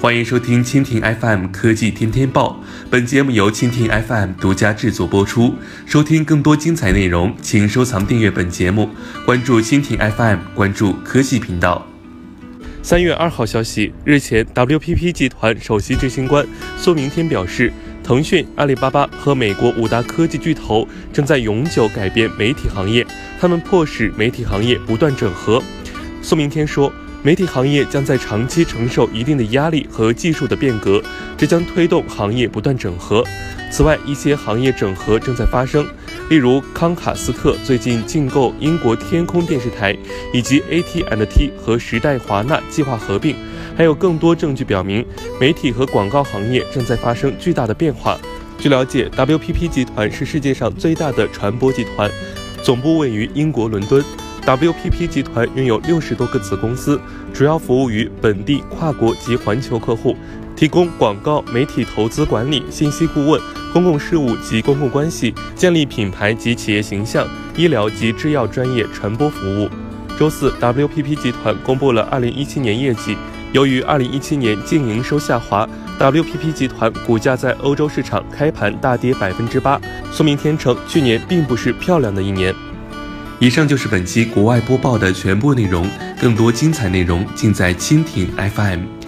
欢迎收听蜻蜓 FM 科技天天报，本节目由蜻蜓 FM 独家制作播出。收听更多精彩内容，请收藏订阅本节目，关注蜻蜓 FM，关注科技频道。三月二号消息，日前，WPP 集团首席执行官苏明天表示，腾讯、阿里巴巴和美国五大科技巨头正在永久改变媒体行业，他们迫使媒体行业不断整合。苏明天说。媒体行业将在长期承受一定的压力和技术的变革，这将推动行业不断整合。此外，一些行业整合正在发生，例如康卡斯特最近竞购英国天空电视台，以及 AT&T 和时代华纳计划合并。还有更多证据表明，媒体和广告行业正在发生巨大的变化。据了解，WPP 集团是世界上最大的传播集团，总部位于英国伦敦。WPP 集团拥有六十多个子公司，主要服务于本地、跨国及环球客户，提供广告、媒体投资管理、信息顾问、公共事务及公共关系、建立品牌及企业形象、医疗及制药专业传播服务。周四，WPP 集团公布了2017年业绩，由于2017年净营收下滑，WPP 集团股价在欧洲市场开盘大跌百分之八。苏明天称，去年并不是漂亮的一年。以上就是本期国外播报的全部内容，更多精彩内容尽在蜻蜓 FM。